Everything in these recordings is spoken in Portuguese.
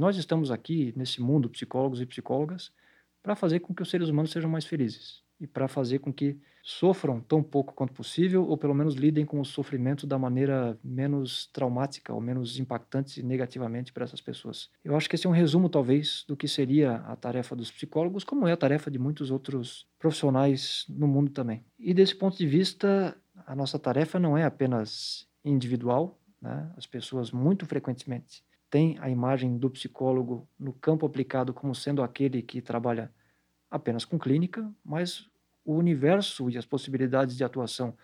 Nós estamos aqui nesse mundo, psicólogos e psicólogas, para fazer com que os seres humanos sejam mais felizes e para fazer com que sofram tão pouco quanto possível, ou pelo menos lidem com o sofrimento da maneira menos traumática ou menos impactante negativamente para essas pessoas. Eu acho que esse é um resumo, talvez, do que seria a tarefa dos psicólogos, como é a tarefa de muitos outros profissionais no mundo também. E desse ponto de vista, a nossa tarefa não é apenas individual, né? as pessoas muito frequentemente têm a imagem do psicólogo no campo aplicado como sendo aquele que trabalha apenas com clínica, mas o universo e as possibilidades de atuação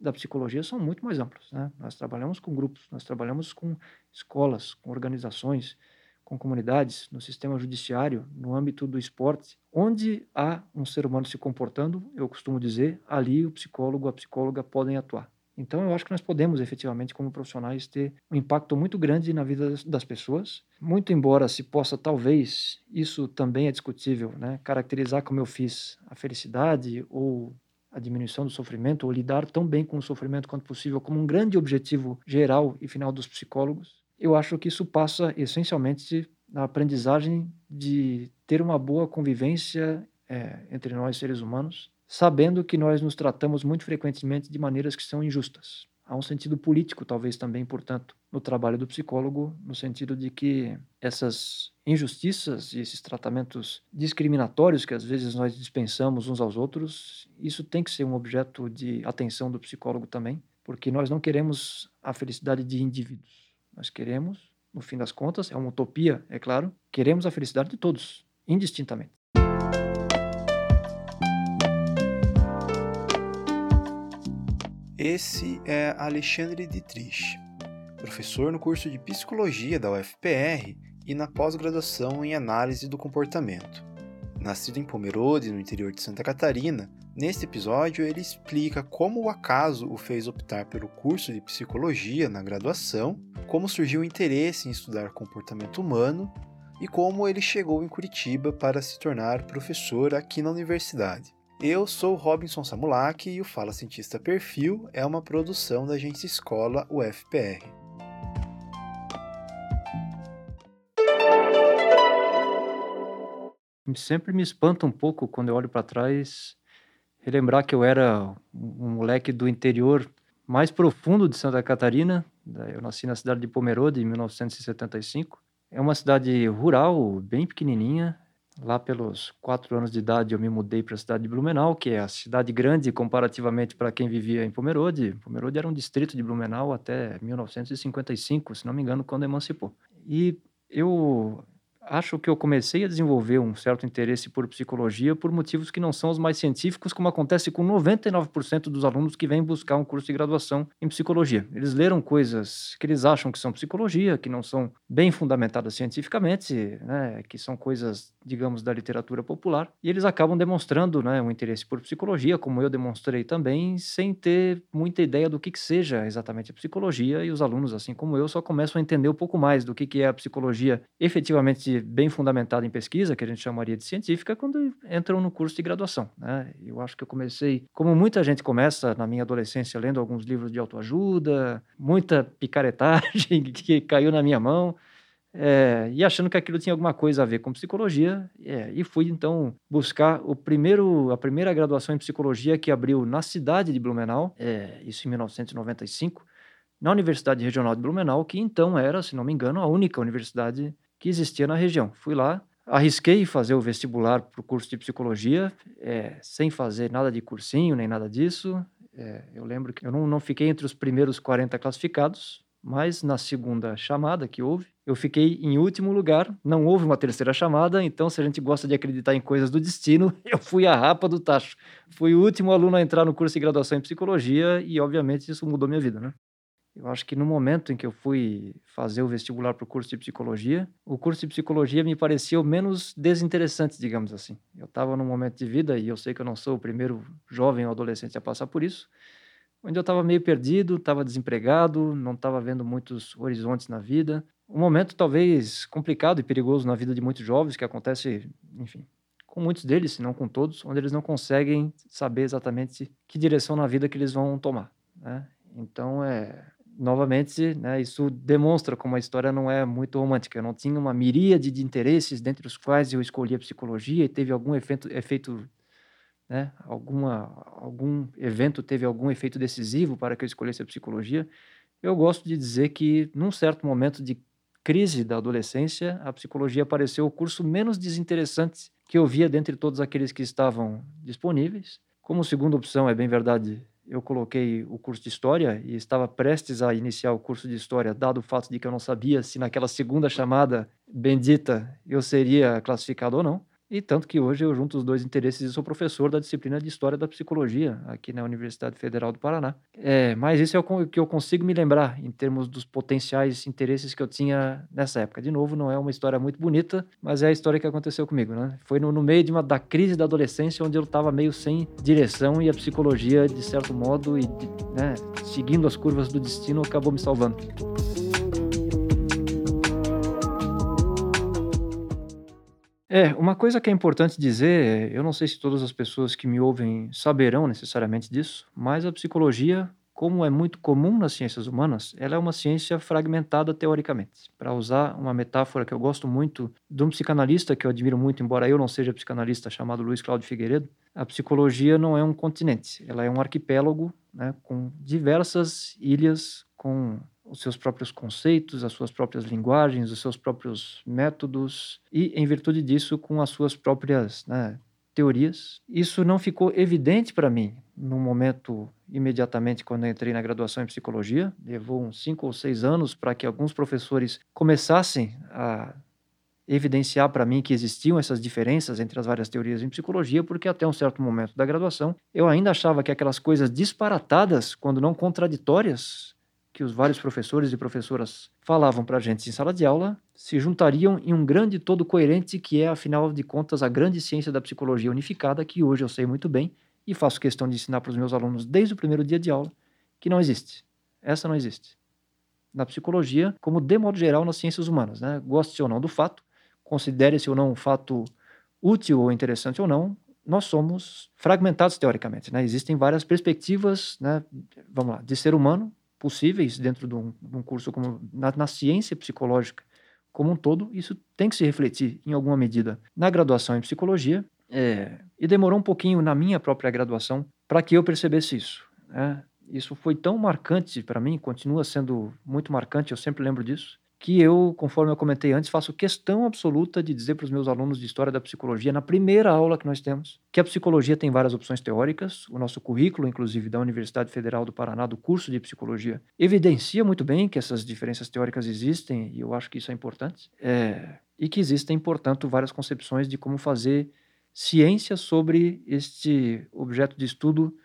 da psicologia são muito mais amplos. Né? Nós trabalhamos com grupos, nós trabalhamos com escolas, com organizações, com comunidades, no sistema judiciário, no âmbito do esporte. Onde há um ser humano se comportando, eu costumo dizer, ali o psicólogo, a psicóloga podem atuar. Então, eu acho que nós podemos, efetivamente, como profissionais, ter um impacto muito grande na vida das pessoas. Muito embora se possa, talvez, isso também é discutível, né? caracterizar como eu fiz a felicidade ou a diminuição do sofrimento, ou lidar tão bem com o sofrimento quanto possível, como um grande objetivo geral e final dos psicólogos. Eu acho que isso passa, essencialmente, na aprendizagem de ter uma boa convivência é, entre nós, seres humanos, sabendo que nós nos tratamos muito frequentemente de maneiras que são injustas. Há um sentido político, talvez também, portanto, no trabalho do psicólogo, no sentido de que essas injustiças e esses tratamentos discriminatórios que às vezes nós dispensamos uns aos outros, isso tem que ser um objeto de atenção do psicólogo também, porque nós não queremos a felicidade de indivíduos. Nós queremos, no fim das contas, é uma utopia, é claro, queremos a felicidade de todos, indistintamente. Esse é Alexandre Dietrich, professor no curso de Psicologia da UFPR e na pós-graduação em Análise do Comportamento. Nascido em Pomerode, no interior de Santa Catarina, neste episódio ele explica como o acaso o fez optar pelo curso de Psicologia na graduação, como surgiu o interesse em estudar comportamento humano e como ele chegou em Curitiba para se tornar professor aqui na universidade. Eu sou Robinson Samulak e o Fala Cientista Perfil é uma produção da agência Escola UFPR. Sempre me espanta um pouco quando eu olho para trás relembrar que eu era um moleque do interior mais profundo de Santa Catarina. Eu nasci na cidade de Pomerode em 1975. É uma cidade rural, bem pequenininha, Lá pelos quatro anos de idade eu me mudei para a cidade de Blumenau, que é a cidade grande comparativamente para quem vivia em Pomerode. Pomerode era um distrito de Blumenau até 1955, se não me engano, quando emancipou. E eu acho que eu comecei a desenvolver um certo interesse por psicologia por motivos que não são os mais científicos, como acontece com 99% dos alunos que vêm buscar um curso de graduação em psicologia. Eles leram coisas que eles acham que são psicologia, que não são bem fundamentadas cientificamente, né, que são coisas, digamos, da literatura popular, e eles acabam demonstrando né, um interesse por psicologia, como eu demonstrei também, sem ter muita ideia do que, que seja exatamente a psicologia, e os alunos, assim como eu, só começam a entender um pouco mais do que, que é a psicologia efetivamente bem fundamentada em pesquisa, que a gente chamaria de científica, quando entram no curso de graduação. Né? Eu acho que eu comecei, como muita gente começa na minha adolescência, lendo alguns livros de autoajuda, muita picaretagem que caiu na minha mão. É, e achando que aquilo tinha alguma coisa a ver com psicologia, é, e fui então buscar o primeiro, a primeira graduação em psicologia que abriu na cidade de Blumenau, é, isso em 1995, na Universidade Regional de Blumenau, que então era, se não me engano, a única universidade que existia na região. Fui lá, arrisquei fazer o vestibular para o curso de psicologia, é, sem fazer nada de cursinho nem nada disso. É, eu lembro que eu não, não fiquei entre os primeiros 40 classificados, mas na segunda chamada que houve, eu fiquei em último lugar. Não houve uma terceira chamada, então, se a gente gosta de acreditar em coisas do destino, eu fui a rapa do tacho. Fui o último aluno a entrar no curso de graduação em psicologia e, obviamente, isso mudou minha vida, né? Eu acho que no momento em que eu fui fazer o vestibular para o curso de psicologia, o curso de psicologia me pareceu menos desinteressante, digamos assim. Eu estava num momento de vida, e eu sei que eu não sou o primeiro jovem ou adolescente a passar por isso, onde eu estava meio perdido, estava desempregado, não estava vendo muitos horizontes na vida. Um momento talvez complicado e perigoso na vida de muitos jovens, que acontece, enfim, com muitos deles, se não com todos, onde eles não conseguem saber exatamente que direção na vida que eles vão tomar. Né? Então, é, novamente, né, isso demonstra como a história não é muito romântica. Eu não tinha uma miríade de interesses dentre os quais eu escolhi a psicologia e teve algum efeito, efeito né, alguma, algum evento teve algum efeito decisivo para que eu escolhesse a psicologia. Eu gosto de dizer que, num certo momento de crise da adolescência, a psicologia pareceu o curso menos desinteressante que eu via dentre todos aqueles que estavam disponíveis. Como segunda opção, é bem verdade, eu coloquei o curso de História e estava prestes a iniciar o curso de História, dado o fato de que eu não sabia se naquela segunda chamada bendita eu seria classificado ou não. E tanto que hoje eu junto os dois interesses e sou professor da disciplina de História da Psicologia aqui na Universidade Federal do Paraná. É, mas isso é o que eu consigo me lembrar em termos dos potenciais interesses que eu tinha nessa época. De novo, não é uma história muito bonita, mas é a história que aconteceu comigo. Né? Foi no, no meio de uma, da crise da adolescência onde eu estava meio sem direção e a psicologia, de certo modo, e né, seguindo as curvas do destino, acabou me salvando. É, uma coisa que é importante dizer, eu não sei se todas as pessoas que me ouvem saberão necessariamente disso, mas a psicologia, como é muito comum nas ciências humanas, ela é uma ciência fragmentada teoricamente. Para usar uma metáfora que eu gosto muito de um psicanalista que eu admiro muito, embora eu não seja psicanalista, chamado Luiz Cláudio Figueiredo, a psicologia não é um continente, ela é um arquipélago né, com diversas ilhas, com os seus próprios conceitos, as suas próprias linguagens, os seus próprios métodos e, em virtude disso, com as suas próprias né, teorias. Isso não ficou evidente para mim no momento imediatamente quando entrei na graduação em psicologia. Levou uns cinco ou seis anos para que alguns professores começassem a evidenciar para mim que existiam essas diferenças entre as várias teorias em psicologia, porque até um certo momento da graduação eu ainda achava que aquelas coisas disparatadas, quando não contraditórias, que os vários professores e professoras falavam para a gente em sala de aula se juntariam em um grande todo coerente que é, afinal de contas, a grande ciência da psicologia unificada, que hoje eu sei muito bem e faço questão de ensinar para os meus alunos desde o primeiro dia de aula, que não existe. Essa não existe. Na psicologia, como de modo geral nas ciências humanas, né? goste ou não do fato, considere-se ou não um fato útil ou interessante ou não, nós somos fragmentados teoricamente. Né? Existem várias perspectivas, né? vamos lá, de ser humano, possíveis dentro de um, de um curso como na, na, ciência psicológica como um todo, isso tem que se refletir em alguma medida na graduação em psicologia. É, e demorou um pouquinho na minha própria graduação para que eu percebesse isso. Né? Isso foi tão marcante para mim, continua sendo muito marcante, eu sempre lembro disso, que eu, conforme eu comentei antes, faço questão absoluta de dizer para os meus alunos de História da Psicologia, na primeira aula que nós temos, que a psicologia tem várias opções teóricas. O nosso currículo, inclusive, da Universidade Federal do Paraná, do curso de Psicologia, evidencia muito bem que essas diferenças teóricas existem, e eu acho que isso é importante. É, e que existem, portanto, várias concepções de como fazer ciência sobre este objeto de estudo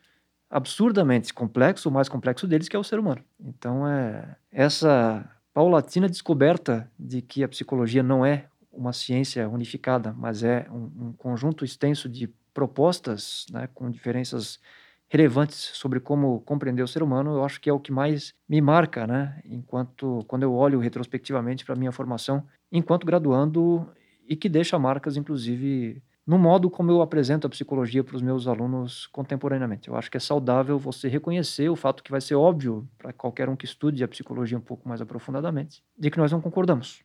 absurdamente complexo, o mais complexo deles, que é o ser humano. Então, é, essa paulatina descoberta de que a psicologia não é uma ciência unificada, mas é um, um conjunto extenso de propostas né, com diferenças relevantes sobre como compreender o ser humano, eu acho que é o que mais me marca, né, enquanto quando eu olho retrospectivamente para minha formação enquanto graduando e que deixa marcas inclusive no modo como eu apresento a psicologia para os meus alunos contemporaneamente. Eu acho que é saudável você reconhecer o fato que vai ser óbvio para qualquer um que estude a psicologia um pouco mais aprofundadamente, de que nós não concordamos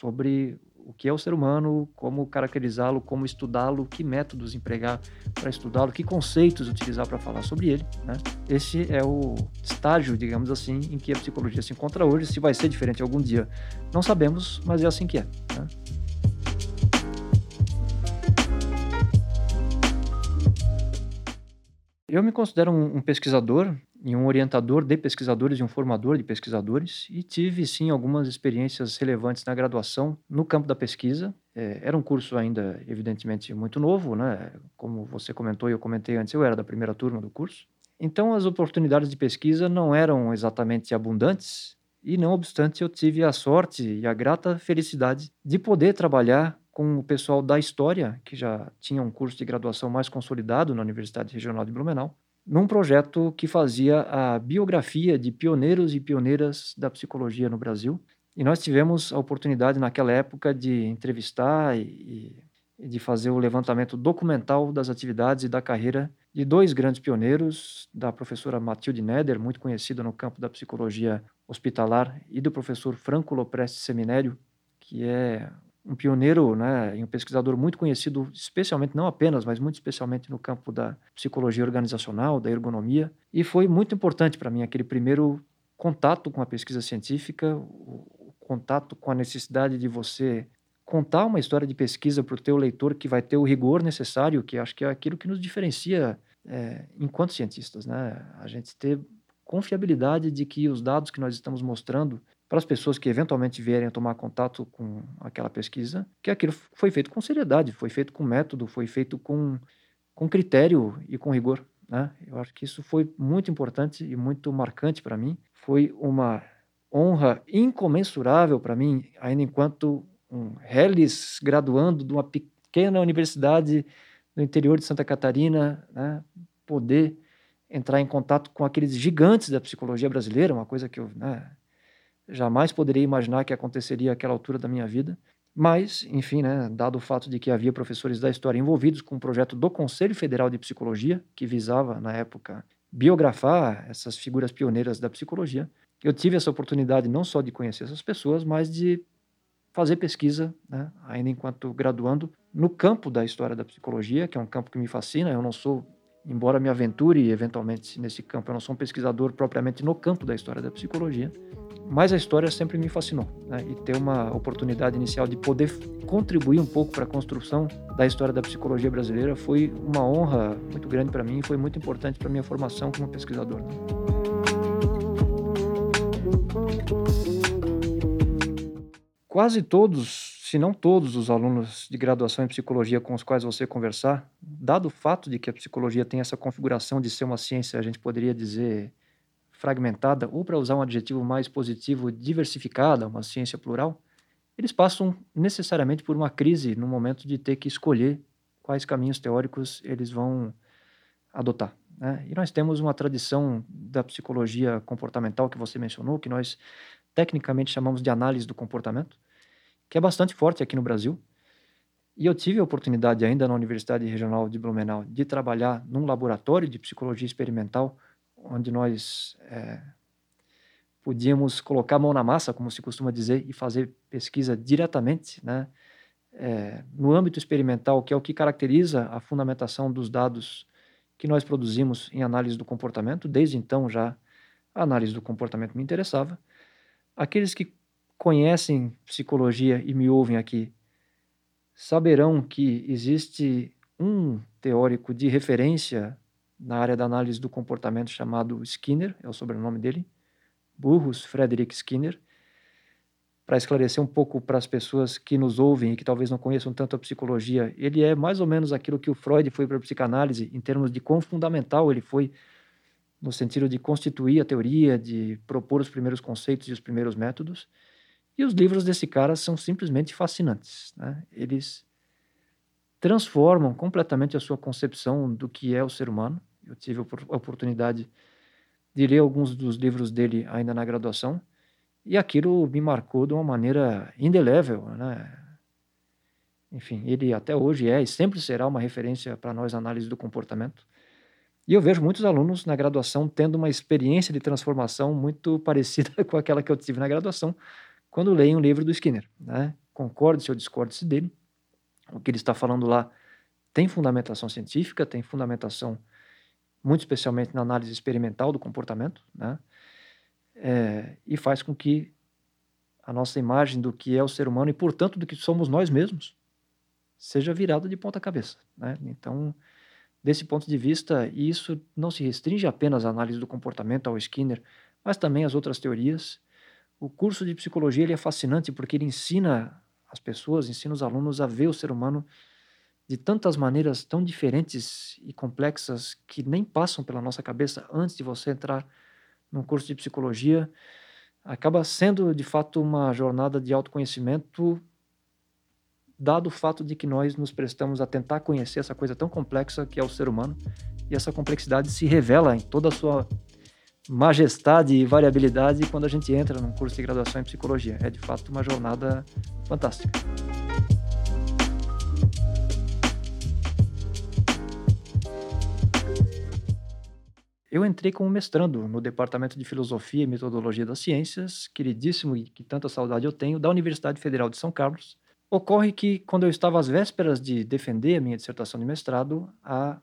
sobre o que é o ser humano, como caracterizá-lo, como estudá-lo, que métodos empregar para estudá-lo, que conceitos utilizar para falar sobre ele. Né? Esse é o estágio, digamos assim, em que a psicologia se encontra hoje. Se vai ser diferente algum dia, não sabemos, mas é assim que é. Né? Eu me considero um, um, pesquisador e um orientador de pesquisadores e um formador de pesquisadores e tive sim algumas experiências relevantes na graduação no campo da pesquisa. É, era um curso ainda evidentemente muito novo, né? Como você comentou e eu comentei antes, eu era da primeira turma do curso. Então as oportunidades de pesquisa não eram exatamente abundantes e não obstante eu tive a sorte e a grata felicidade de poder trabalhar com o pessoal da História, que já tinha um curso de graduação mais consolidado na Universidade Regional de Blumenau, num projeto que fazia a biografia de pioneiros e pioneiras da psicologia no Brasil. E nós tivemos a oportunidade naquela época de entrevistar e, e de fazer o levantamento documental das atividades e da carreira de dois grandes pioneiros, da professora Matilde Neder, muito conhecida no campo da psicologia hospitalar, e do professor Franco Lopresti Seminério, que é um pioneiro né, e um pesquisador muito conhecido, especialmente, não apenas, mas muito especialmente no campo da psicologia organizacional, da ergonomia. E foi muito importante para mim aquele primeiro contato com a pesquisa científica, o contato com a necessidade de você contar uma história de pesquisa para o teu leitor que vai ter o rigor necessário, que acho que é aquilo que nos diferencia é, enquanto cientistas, né? A gente ter confiabilidade de que os dados que nós estamos mostrando para as pessoas que eventualmente vierem a tomar contato com aquela pesquisa, que aquilo foi feito com seriedade, foi feito com método, foi feito com, com critério e com rigor. Né? Eu acho que isso foi muito importante e muito marcante para mim. Foi uma honra incomensurável para mim, ainda enquanto um Hellis graduando de uma pequena universidade no interior de Santa Catarina, né, poder entrar em contato com aqueles gigantes da psicologia brasileira, uma coisa que eu né, jamais poderia imaginar que aconteceria àquela altura da minha vida. Mas, enfim, né, dado o fato de que havia professores da história envolvidos com um projeto do Conselho Federal de Psicologia, que visava, na época, biografar essas figuras pioneiras da psicologia, eu tive essa oportunidade não só de conhecer essas pessoas, mas de fazer pesquisa, né, ainda enquanto graduando, no campo da história da psicologia, que é um campo que me fascina. Eu não sou, embora me aventure eventualmente nesse campo, eu não sou um pesquisador propriamente no campo da história da psicologia, mas a história sempre me fascinou. Né, e ter uma oportunidade inicial de poder contribuir um pouco para a construção da história da psicologia brasileira foi uma honra muito grande para mim e foi muito importante para minha formação como pesquisador. Né. quase todos, se não todos os alunos de graduação em psicologia com os quais você conversar, dado o fato de que a psicologia tem essa configuração de ser uma ciência, a gente poderia dizer fragmentada, ou para usar um adjetivo mais positivo, diversificada, uma ciência plural, eles passam necessariamente por uma crise no momento de ter que escolher quais caminhos teóricos eles vão adotar. Né? E nós temos uma tradição da psicologia comportamental que você mencionou, que nós tecnicamente chamamos de análise do comportamento, que é bastante forte aqui no Brasil. E eu tive a oportunidade ainda na Universidade Regional de Blumenau de trabalhar num laboratório de psicologia experimental, onde nós é, podíamos colocar a mão na massa, como se costuma dizer, e fazer pesquisa diretamente, né, é, no âmbito experimental, que é o que caracteriza a fundamentação dos dados que nós produzimos em análise do comportamento. Desde então já a análise do comportamento me interessava. Aqueles que conhecem psicologia e me ouvem aqui saberão que existe um teórico de referência na área da análise do comportamento chamado Skinner, é o sobrenome dele, Burrus Frederick Skinner. Para esclarecer um pouco para as pessoas que nos ouvem e que talvez não conheçam tanto a psicologia, ele é mais ou menos aquilo que o Freud foi para a psicanálise em termos de quão fundamental ele foi no sentido de constituir a teoria, de propor os primeiros conceitos e os primeiros métodos. E os livros desse cara são simplesmente fascinantes. Né? Eles transformam completamente a sua concepção do que é o ser humano. Eu tive a oportunidade de ler alguns dos livros dele ainda na graduação e aquilo me marcou de uma maneira indelével, né? Enfim, ele até hoje é e sempre será uma referência para nós na análise do comportamento. E eu vejo muitos alunos na graduação tendo uma experiência de transformação muito parecida com aquela que eu tive na graduação quando leem um livro do Skinner. Né? Concorde-se ou discorde-se dele. O que ele está falando lá tem fundamentação científica, tem fundamentação muito especialmente na análise experimental do comportamento, né? É, e faz com que a nossa imagem do que é o ser humano e, portanto, do que somos nós mesmos seja virada de ponta cabeça. Né? Então, Desse ponto de vista, isso não se restringe apenas à análise do comportamento, ao Skinner, mas também às outras teorias. O curso de psicologia ele é fascinante porque ele ensina as pessoas, ensina os alunos a ver o ser humano de tantas maneiras tão diferentes e complexas que nem passam pela nossa cabeça antes de você entrar num curso de psicologia. Acaba sendo, de fato, uma jornada de autoconhecimento dado o fato de que nós nos prestamos a tentar conhecer essa coisa tão complexa que é o ser humano, e essa complexidade se revela em toda a sua majestade e variabilidade quando a gente entra num curso de graduação em psicologia. É de fato uma jornada fantástica. Eu entrei como mestrando no Departamento de Filosofia e Metodologia das Ciências, queridíssimo e que tanta saudade eu tenho, da Universidade Federal de São Carlos. Ocorre que, quando eu estava às vésperas de defender a minha dissertação de mestrado, a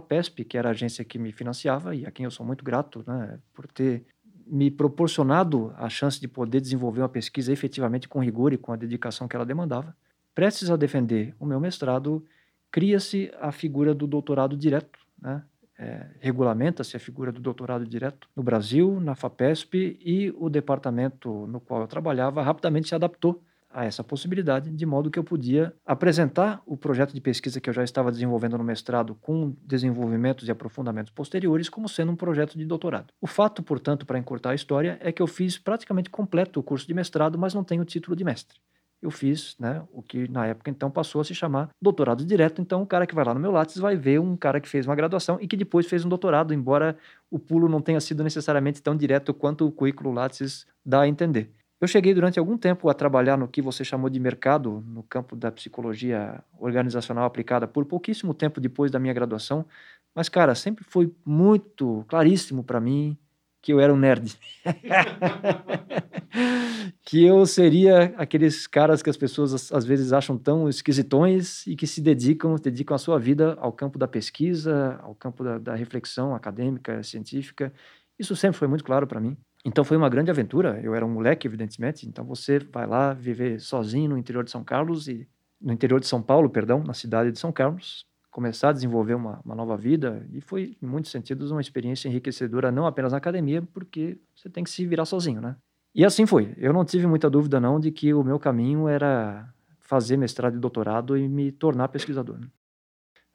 FAPESP, que era a agência que me financiava e a quem eu sou muito grato né, por ter me proporcionado a chance de poder desenvolver uma pesquisa efetivamente com rigor e com a dedicação que ela demandava, prestes a defender o meu mestrado, cria-se a figura do doutorado direto, né? É, regulamenta-se a figura do doutorado direto no Brasil, na FAPESP, e o departamento no qual eu trabalhava rapidamente se adaptou a essa possibilidade, de modo que eu podia apresentar o projeto de pesquisa que eu já estava desenvolvendo no mestrado com desenvolvimentos e aprofundamentos posteriores como sendo um projeto de doutorado. O fato, portanto, para encurtar a história, é que eu fiz praticamente completo o curso de mestrado, mas não tenho o título de mestre eu fiz né, o que na época então passou a se chamar doutorado direto. Então, o cara que vai lá no meu Lattes vai ver um cara que fez uma graduação e que depois fez um doutorado, embora o pulo não tenha sido necessariamente tão direto quanto o currículo Lattes dá a entender. Eu cheguei durante algum tempo a trabalhar no que você chamou de mercado, no campo da psicologia organizacional aplicada, por pouquíssimo tempo depois da minha graduação, mas, cara, sempre foi muito claríssimo para mim que eu era um nerd. que eu seria aqueles caras que as pessoas às vezes acham tão esquisitões e que se dedicam, dedicam a sua vida ao campo da pesquisa, ao campo da, da reflexão acadêmica, científica. Isso sempre foi muito claro para mim. Então foi uma grande aventura. Eu era um moleque, evidentemente. Então você vai lá viver sozinho no interior de São Carlos e no interior de São Paulo, perdão, na cidade de São Carlos, começar a desenvolver uma, uma, nova vida e foi, em muitos sentidos, uma experiência enriquecedora, não apenas na academia, porque você tem que se virar sozinho, né? E assim foi. Eu não tive muita dúvida, não, de que o meu caminho era fazer mestrado e doutorado e me tornar pesquisador.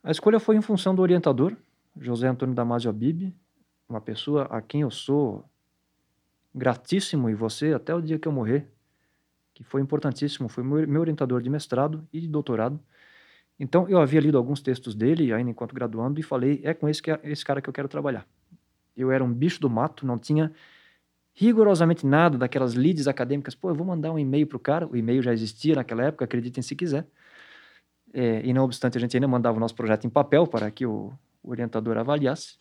A escolha foi em função do orientador, José Antônio Damasio Abib, uma pessoa a quem eu sou gratíssimo e você até o dia que eu morrer, que foi importantíssimo, foi meu orientador de mestrado e de doutorado. Então, eu havia lido alguns textos dele, ainda enquanto graduando, e falei: é com esse, que, esse cara que eu quero trabalhar. Eu era um bicho do mato, não tinha rigorosamente nada daquelas leads acadêmicas. Pô, eu vou mandar um e-mail para o cara. O e-mail já existia naquela época, acreditem se quiser. É, e não obstante, a gente ainda mandava o nosso projeto em papel para que o orientador avaliasse.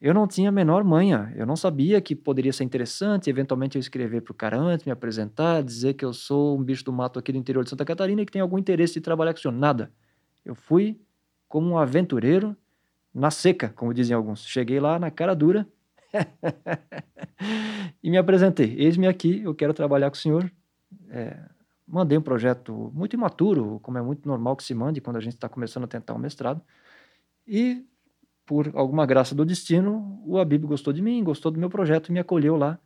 Eu não tinha a menor manha, eu não sabia que poderia ser interessante, eventualmente eu escrever para o cara antes, me apresentar, dizer que eu sou um bicho do mato aqui do interior de Santa Catarina e que tem algum interesse de trabalhar com o senhor. Nada. Eu fui como um aventureiro na seca, como dizem alguns. Cheguei lá na cara dura e me apresentei. Eis-me aqui, eu quero trabalhar com o senhor. É, mandei um projeto muito imaturo, como é muito normal que se mande quando a gente está começando a tentar um mestrado. E, por alguma graça do destino, o Abib gostou de mim, gostou do meu projeto e me acolheu lá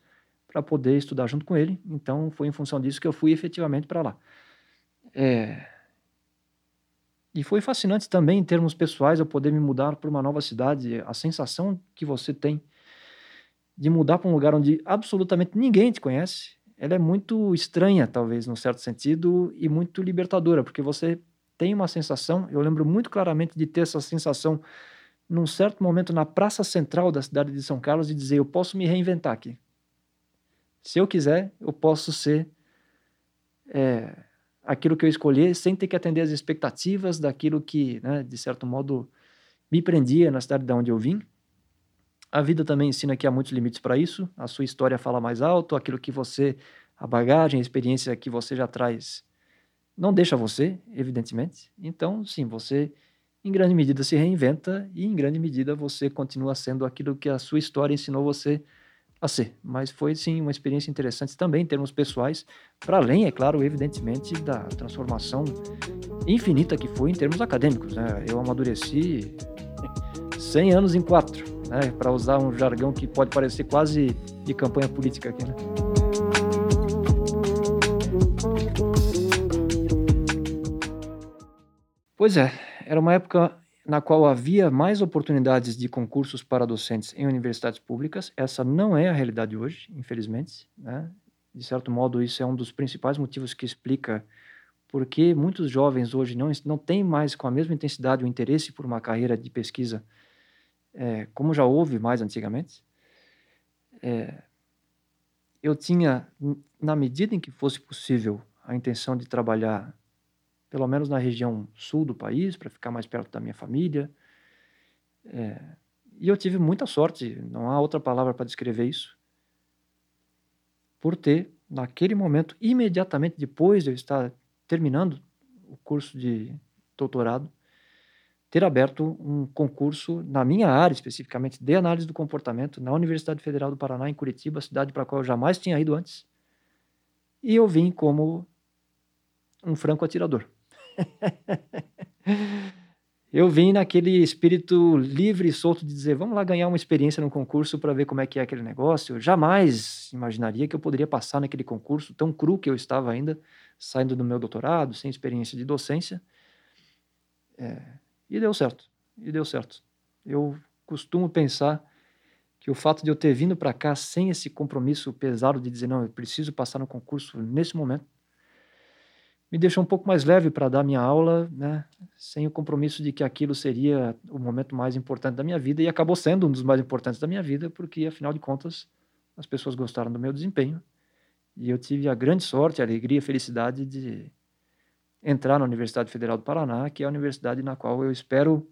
para poder estudar junto com ele. Então, foi em função disso que eu fui efetivamente para lá. É, e foi fascinante também, em termos pessoais, eu poder me mudar para uma nova cidade. A sensação que você tem de mudar para um lugar onde absolutamente ninguém te conhece, ela é muito estranha, talvez, num certo sentido, e muito libertadora, porque você tem uma sensação. Eu lembro muito claramente de ter essa sensação num certo momento na praça central da cidade de São Carlos e dizer: eu posso me reinventar aqui. Se eu quiser, eu posso ser. É, aquilo que eu escolhi sem ter que atender às expectativas daquilo que, né, de certo modo, me prendia na cidade de onde eu vim. A vida também ensina que há muitos limites para isso. A sua história fala mais alto, aquilo que você, a bagagem, a experiência que você já traz, não deixa você, evidentemente. Então, sim, você em grande medida se reinventa e em grande medida você continua sendo aquilo que a sua história ensinou você a ser. Mas foi sim uma experiência interessante também em termos pessoais, para além, é claro, evidentemente, da transformação infinita que foi em termos acadêmicos. Né? Eu amadureci 100 anos em quatro, né? para usar um jargão que pode parecer quase de campanha política aqui. Né? Pois é, era uma época na qual havia mais oportunidades de concursos para docentes em universidades públicas. Essa não é a realidade hoje, infelizmente. Né? De certo modo, isso é um dos principais motivos que explica por que muitos jovens hoje não, não têm mais com a mesma intensidade o interesse por uma carreira de pesquisa é, como já houve mais antigamente. É, eu tinha, na medida em que fosse possível, a intenção de trabalhar pelo menos na região sul do país, para ficar mais perto da minha família. É, E eu tive muita sorte, não há outra palavra para descrever isso, por ter, naquele momento, imediatamente depois de eu estar terminando o curso de doutorado, ter aberto um concurso na minha área, especificamente de análise do comportamento, na Universidade Federal do Paraná, em Curitiba, cidade para a qual eu jamais tinha ido antes. E eu vim como um franco atirador. eu vim naquele espírito livre e solto de dizer, vamos lá ganhar uma experiência no concurso para ver como é que é aquele negócio. Eu jamais imaginaria que eu poderia passar naquele concurso tão cru que eu estava ainda, saindo do meu doutorado, sem experiência de docência. É, e deu certo. E deu certo. Eu costumo pensar que o fato de eu ter vindo para cá sem esse compromisso pesado de dizer, não, eu preciso passar no concurso nesse momento, me deixou um pouco mais leve para dar minha aula, né, sem o compromisso de que aquilo seria o momento mais importante da minha vida, e acabou sendo um dos mais importantes da minha vida, porque, afinal de contas, as pessoas gostaram do meu desempenho, e eu tive a grande sorte, a alegria, a felicidade de entrar na Universidade Federal do Paraná, que é a universidade na qual eu espero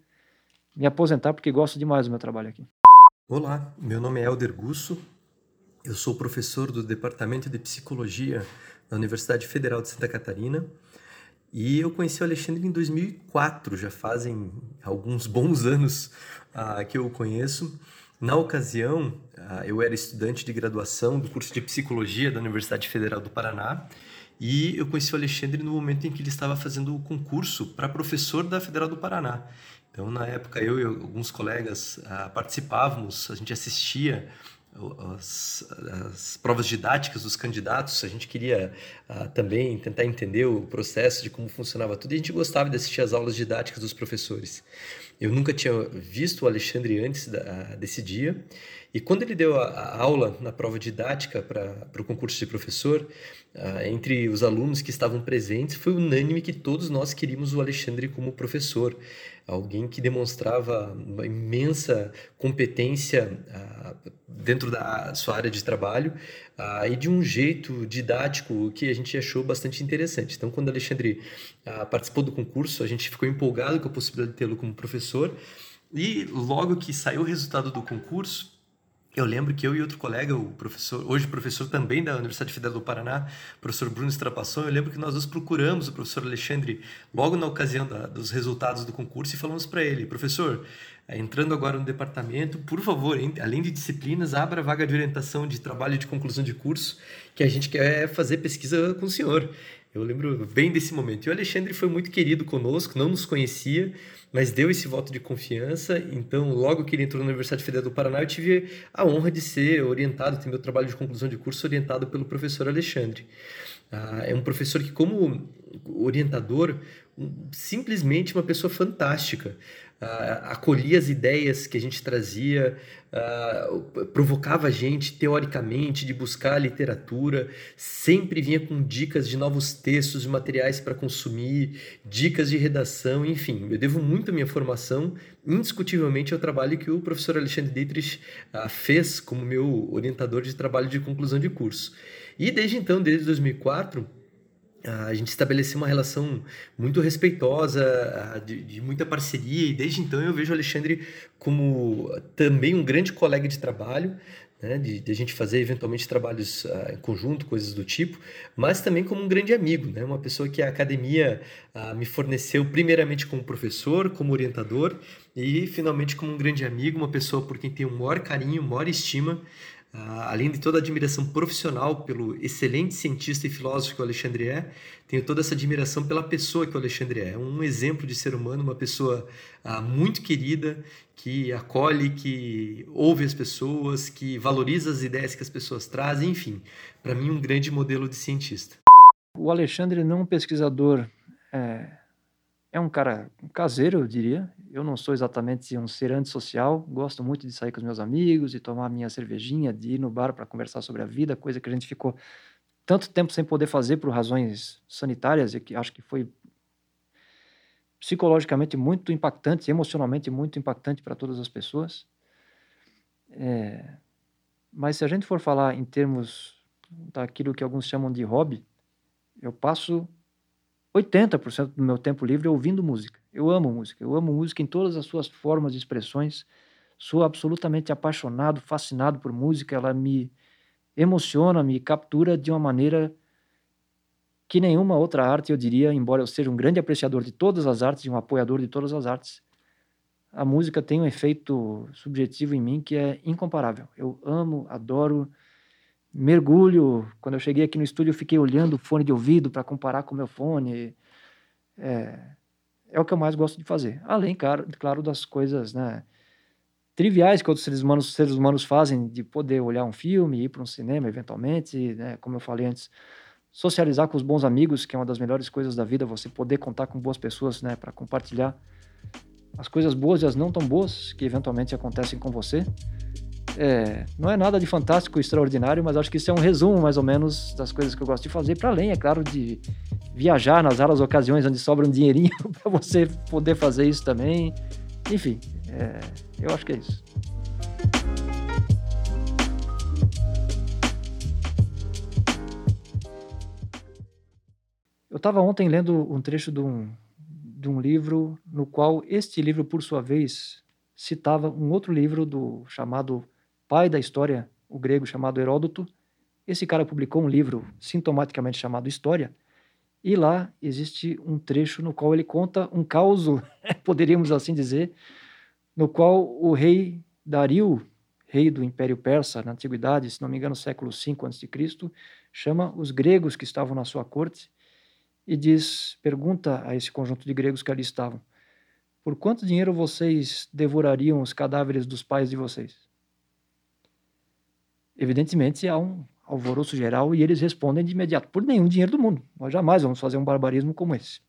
me aposentar, porque gosto demais do meu trabalho aqui. Olá, meu nome é Helder Gusso, eu sou professor do Departamento de Psicologia da Universidade Federal de Santa Catarina e eu conheci o Alexandre em 2004, já fazem alguns bons anos uh, que eu o conheço. Na ocasião, uh, eu era estudante de graduação do curso de Psicologia da Universidade Federal do Paraná e eu conheci o Alexandre no momento em que ele estava fazendo o concurso para professor da Federal do Paraná. Então, na época, eu e alguns colegas uh, participávamos, a gente assistia as, as, provas didáticas dos candidatos, a gente queria uh, também tentar entender o processo de como funcionava tudo e a gente gostava de assistir as aulas didáticas dos professores. Eu nunca tinha visto o Alexandre antes da, desse dia e quando ele deu a, a aula na prova didática para o concurso de professor, uh, entre os alunos que estavam presentes, foi unânime que todos nós queríamos o Alexandre como professor. Alguém que demonstrava uma imensa competência uh, dentro da sua área de trabalho uh, e de um jeito didático que a gente achou bastante interessante. Então, quando o Alexandre participou do concurso, a gente ficou empolgado com a possibilidade de tê-lo como professor. E logo que saiu o resultado do concurso, eu lembro que eu e outro colega, o professor, hoje professor também da Universidade Federal do Paraná, professor Bruno Estrapasson, eu lembro que nós nos procuramos o professor Alexandre logo na ocasião da, dos resultados do concurso e falamos para ele, professor, é, entrando agora no departamento, por favor, além de disciplinas, abra a vaga de orientação de trabalho de conclusão de curso, que a gente quer fazer pesquisa com o senhor. Eu lembro bem desse momento. E o Alexandre foi muito querido conosco, não nos conhecia, mas deu esse voto de confiança. Então, logo que ele entrou na Universidade Federal do Paraná, eu tive a honra de ser orientado, ter meu trabalho de conclusão de curso orientado pelo professor Alexandre. Ah, é um professor que, como orientador, simplesmente uma pessoa fantástica uh, acolhia as ideias que a gente trazia, uh, provocava a gente teoricamente de buscar literatura, sempre vinha com dicas de novos textos, de materiais para consumir, dicas de redação, enfim. Eu devo muito a minha formação, indiscutivelmente, ao trabalho que o professor Alexandre Dietrich uh, fez como meu orientador de trabalho de conclusão de curso. E desde então, desde 2004, a gente estabeleceu uma relação muito respeitosa, de, de, muita parceria, e desde então eu vejo o Alexandre como também um grande colega de trabalho, né, de, de a gente fazer eventualmente trabalhos uh, em conjunto, coisas do tipo, mas também como um grande amigo, né, uma pessoa que a academia uh, me forneceu primeiramente como professor, como orientador, e finalmente como um grande amigo, uma pessoa por quem tenho o maior carinho, maior estima, além de toda a admiração profissional pelo excelente cientista e filósofo que o Alexandre é, tenho toda essa admiração pela pessoa que o Alexandre é. Um exemplo de ser humano, uma pessoa uh, muito querida, que acolhe, que ouve as pessoas, que valoriza as ideias que as pessoas trazem, enfim, para mim, um grande modelo de cientista. O Alexandre não é um pesquisador é é um cara caseiro, eu diria. Eu não sou exatamente um ser antissocial. Gosto muito de sair com os meus amigos, de tomar minha cervejinha, de ir no bar para conversar sobre a vida, coisa que a gente ficou tanto tempo sem poder fazer por razões sanitárias e que acho que foi psicologicamente muito impactante, emocionalmente muito impactante para todas as pessoas. É... Mas se a gente for falar em termos daquilo que alguns chamam de hobby, eu passo 80% do meu tempo livre é ouvindo música. Eu amo música. Eu amo música em todas as suas formas e expressões. Sou absolutamente apaixonado, fascinado por música. Ela me emociona, me captura de uma maneira que nenhuma outra arte, eu diria, embora eu seja um grande apreciador de todas as artes e um apoiador de todas as artes, a música tem um efeito subjetivo em mim que é incomparável. Eu amo, adoro, mergulho. Quando eu cheguei aqui no estúdio, eu fiquei olhando o fone de ouvido para comparar com o meu fone. É, é o que eu mais gosto de fazer. Além, claro, claro das coisas né, triviais que outros seres humanos, seres humanos fazem, de poder olhar um filme, ir para um cinema eventualmente, né, como eu falei antes, socializar com os bons amigos, que é uma das melhores coisas da vida, você poder contar com boas pessoas né, para compartilhar as coisas boas e as não tão boas que eventualmente acontecem com você. É, não é nada de fantástico, extraordinário, mas acho que isso é um resumo mais ou menos das coisas que eu gosto de fazer, para além, é claro, de viajar nas raras ocasiões onde sobra um dinheirinho para você poder fazer isso também. Enfim, é, eu acho que é isso. Eu estava ontem lendo um trecho de um, de um livro no qual este livro, por sua vez, citava um outro livro do chamado pai da história, o grego chamado Heródoto. Esse cara publicou um livro sintomaticamente chamado História, e lá existe um trecho no qual ele conta um caos, poderíamos assim dizer, no qual o rei Dario, rei do Império Persa na antiguidade, se não me engano, século V a.C., chama os gregos que estavam na sua corte e diz, pergunta a esse conjunto de gregos que ali estavam: Por quanto dinheiro vocês devorariam os cadáveres dos pais de vocês? Evidentemente há um alvoroço geral e eles respondem de imediato: Por nenhum dinheiro do mundo. Nós jamais vamos fazer um barbarismo como esse.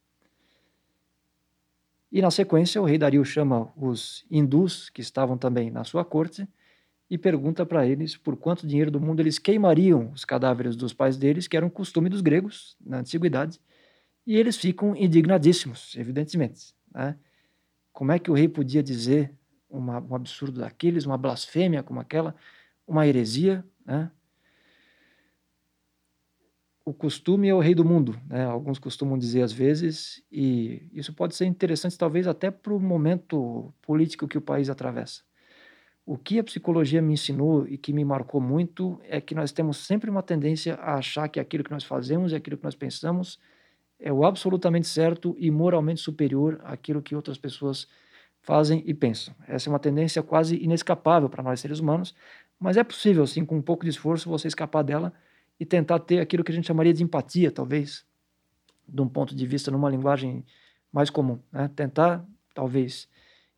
E na sequência, o rei Dario chama os hindus que estavam também na sua corte e pergunta para eles por quanto dinheiro do mundo eles queimariam os cadáveres dos pais deles, que era um costume dos gregos na antiguidade, e eles ficam indignadíssimos, evidentemente. Né? Como é que o rei podia dizer uma, um absurdo daqueles, uma blasfêmia como aquela, uma heresia? Né? O costume é o rei do mundo, né? alguns costumam dizer às vezes, e isso pode ser interessante talvez até para o momento político que o país atravessa. O que a psicologia me ensinou e que me marcou muito é que nós temos sempre uma tendência a achar que aquilo que nós fazemos e aquilo que nós pensamos é o absolutamente certo e moralmente superior àquilo que outras pessoas fazem e pensam. Essa é uma tendência quase inescapável para nós seres humanos, mas é possível, sim, com um pouco de esforço, você escapar dela e tentar ter aquilo que a gente chamaria de empatia, talvez, de um ponto de vista numa linguagem mais comum. Né? Tentar, talvez,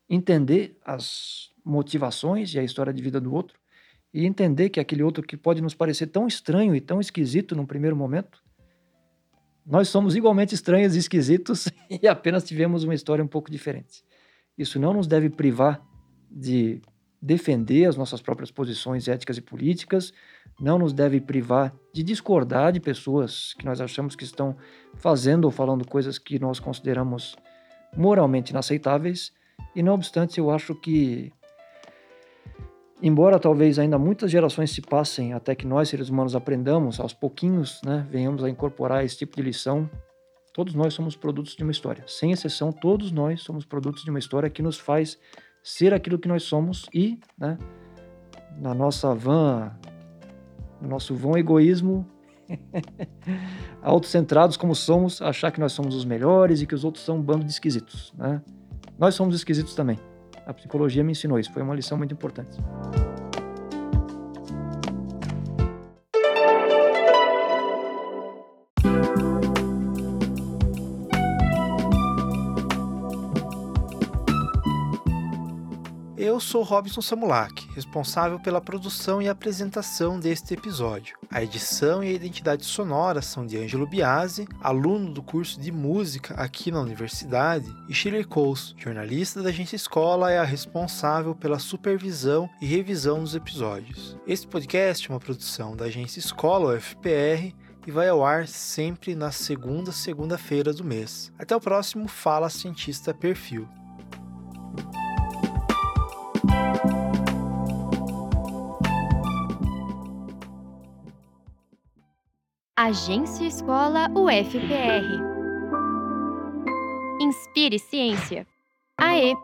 entender as motivações e a história de vida do outro e entender que aquele outro que pode nos parecer tão estranho e tão esquisito num primeiro momento, nós somos igualmente estranhos e esquisitos e apenas tivemos uma história um pouco diferente. Isso não nos deve privar de defender as nossas próprias posições éticas e políticas, não nos deve privar de discordar de pessoas que nós achamos que estão fazendo ou falando coisas que nós consideramos moralmente inaceitáveis, e não obstante, eu acho que Embora talvez ainda muitas gerações se passem até que nós, seres humanos, aprendamos aos pouquinhos, né, venhamos a incorporar esse tipo de lição, todos nós somos produtos de uma história. Sem exceção, todos nós somos produtos de uma história que nos faz ser aquilo que nós somos e, né, na nossa van, no nosso vão egoísmo, autocentrados como somos, achar que nós somos os melhores e que os outros são um bando de esquisitos. Né? Nós somos esquisitos também. A psicologia me ensinou isso, foi uma lição muito importante. Eu sou Robson Samulak, responsável pela produção e apresentação deste episódio. A edição e a identidade sonora são de Ângelo Biasi, aluno do curso de música aqui na universidade, e Shirley Coles, jornalista da agência Escola, é a responsável pela supervisão e revisão dos episódios. Este podcast é uma produção da agência Escola UFPR e vai ao ar sempre na segunda segunda-feira do mês. Até o próximo Fala Cientista Perfil. Agência Escola UFPR. Inspire Ciência. AE